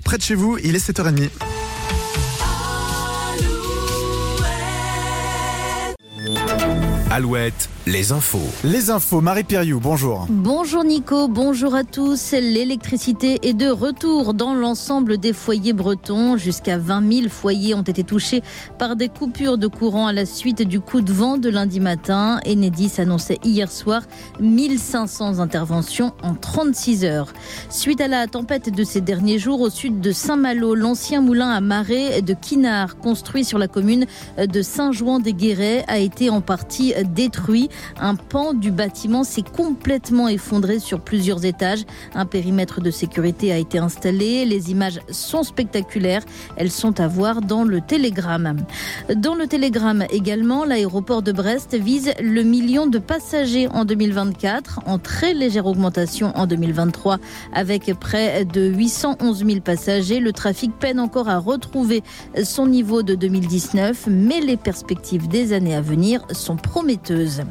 près de chez vous, il est 7h30. Alouette, les infos. Les infos, Marie Piriou, bonjour. Bonjour Nico, bonjour à tous. L'électricité est de retour dans l'ensemble des foyers bretons. Jusqu'à 20 000 foyers ont été touchés par des coupures de courant à la suite du coup de vent de lundi matin. Enedis annonçait hier soir 1500 interventions en 36 heures. Suite à la tempête de ces derniers jours au sud de Saint-Malo, l'ancien moulin à marée de Quinard, construit sur la commune de Saint-Jouan-des-Guérets, a été en partie détruit. Un pan du bâtiment s'est complètement effondré sur plusieurs étages. Un périmètre de sécurité a été installé. Les images sont spectaculaires. Elles sont à voir dans le Télégramme. Dans le Télégramme également, l'aéroport de Brest vise le million de passagers en 2024, en très légère augmentation en 2023, avec près de 811 000 passagers. Le trafic peine encore à retrouver son niveau de 2019, mais les perspectives des années à venir sont prometteuses.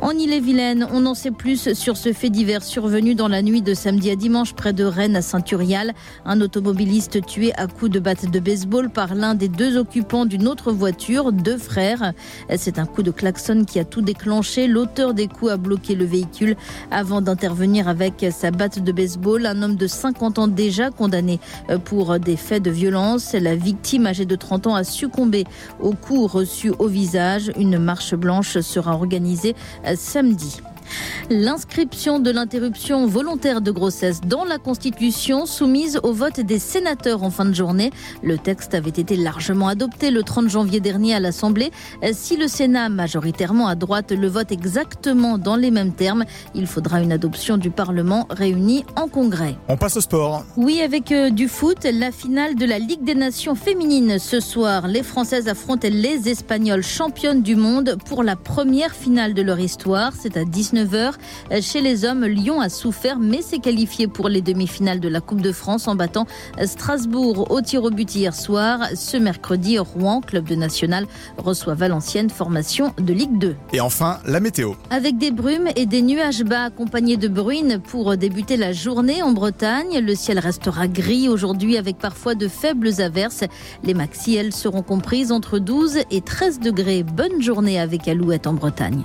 En Ille-et-Vilaine, on en sait plus sur ce fait divers survenu dans la nuit de samedi à dimanche près de Rennes à Saint-Turial. Un automobiliste tué à coups de batte de baseball par l'un des deux occupants d'une autre voiture, deux frères. C'est un coup de klaxon qui a tout déclenché. L'auteur des coups a bloqué le véhicule avant d'intervenir avec sa batte de baseball. Un homme de 50 ans déjà condamné pour des faits de violence. La victime âgée de 30 ans a succombé aux coups reçus au visage. Une marche blanche sera organisée samedi. L'inscription de l'interruption volontaire de grossesse dans la Constitution soumise au vote des sénateurs en fin de journée. Le texte avait été largement adopté le 30 janvier dernier à l'Assemblée. Si le Sénat, majoritairement à droite, le vote exactement dans les mêmes termes, il faudra une adoption du Parlement réuni en congrès. On passe au sport. Oui, avec euh, du foot, la finale de la Ligue des Nations féminines ce soir. Les Françaises affrontent les Espagnols championnes du monde pour la première finale de leur histoire. C'est à 19h. Chez les hommes, Lyon a souffert mais s'est qualifié pour les demi-finales de la Coupe de France en battant Strasbourg au tir au but hier soir. Ce mercredi, Rouen, club de national, reçoit Valenciennes, formation de Ligue 2. Et enfin, la météo. Avec des brumes et des nuages bas accompagnés de bruines pour débuter la journée en Bretagne. Le ciel restera gris aujourd'hui avec parfois de faibles averses. Les maxi, elles, seront comprises entre 12 et 13 degrés. Bonne journée avec Alouette en Bretagne.